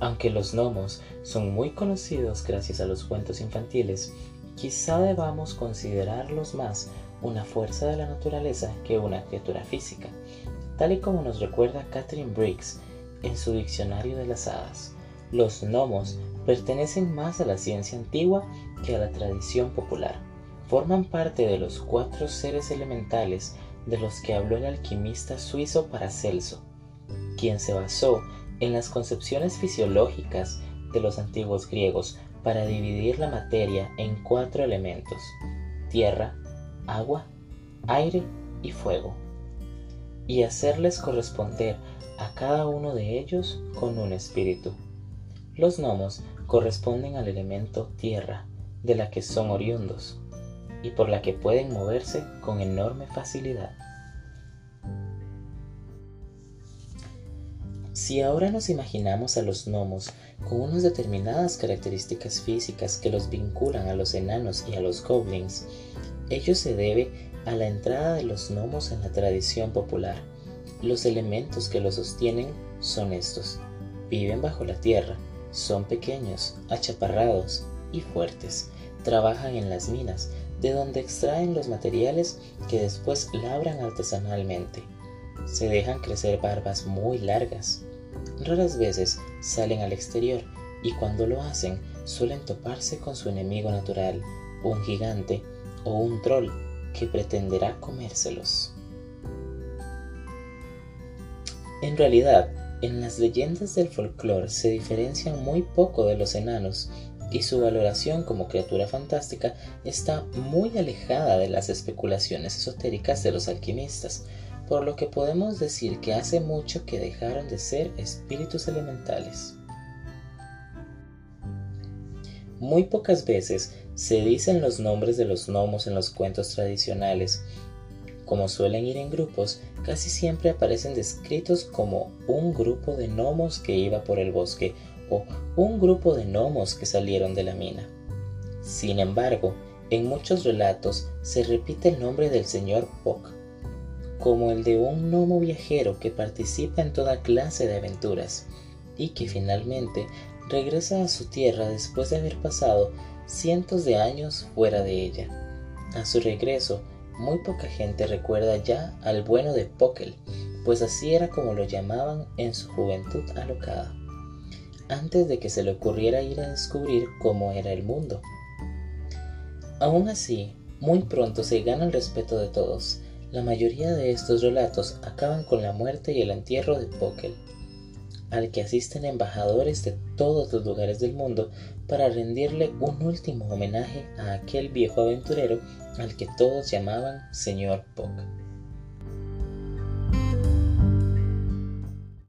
Aunque los gnomos son muy conocidos gracias a los cuentos infantiles, quizá debamos considerarlos más una fuerza de la naturaleza que una criatura física, tal y como nos recuerda Catherine Briggs en su Diccionario de las Hadas. Los gnomos pertenecen más a la ciencia antigua que a la tradición popular. Forman parte de los cuatro seres elementales de los que habló el alquimista suizo Paracelso, quien se basó en las concepciones fisiológicas de los antiguos griegos para dividir la materia en cuatro elementos, tierra, agua, aire y fuego, y hacerles corresponder a cada uno de ellos con un espíritu. Los gnomos corresponden al elemento tierra, de la que son oriundos, y por la que pueden moverse con enorme facilidad. Si ahora nos imaginamos a los gnomos con unas determinadas características físicas que los vinculan a los enanos y a los goblins, ello se debe a la entrada de los gnomos en la tradición popular. Los elementos que los sostienen son estos. Viven bajo la tierra, son pequeños, achaparrados y fuertes. Trabajan en las minas, de donde extraen los materiales que después labran artesanalmente. Se dejan crecer barbas muy largas, Raras veces salen al exterior y cuando lo hacen suelen toparse con su enemigo natural, un gigante o un troll que pretenderá comérselos. En realidad, en las leyendas del folclore se diferencian muy poco de los enanos y su valoración como criatura fantástica está muy alejada de las especulaciones esotéricas de los alquimistas, por lo que podemos decir que hace mucho que dejaron de ser espíritus elementales. Muy pocas veces se dicen los nombres de los gnomos en los cuentos tradicionales. Como suelen ir en grupos, casi siempre aparecen descritos como un grupo de gnomos que iba por el bosque o un grupo de gnomos que salieron de la mina. Sin embargo, en muchos relatos se repite el nombre del señor Puck, como el de un gnomo viajero que participa en toda clase de aventuras y que finalmente regresa a su tierra después de haber pasado cientos de años fuera de ella. A su regreso, muy poca gente recuerda ya al bueno de Pokel, pues así era como lo llamaban en su juventud alocada, antes de que se le ocurriera ir a descubrir cómo era el mundo. Aún así, muy pronto se gana el respeto de todos, la mayoría de estos relatos acaban con la muerte y el entierro de Pokel, al que asisten embajadores de todos los lugares del mundo para rendirle un último homenaje a aquel viejo aventurero al que todos llamaban Señor Pock.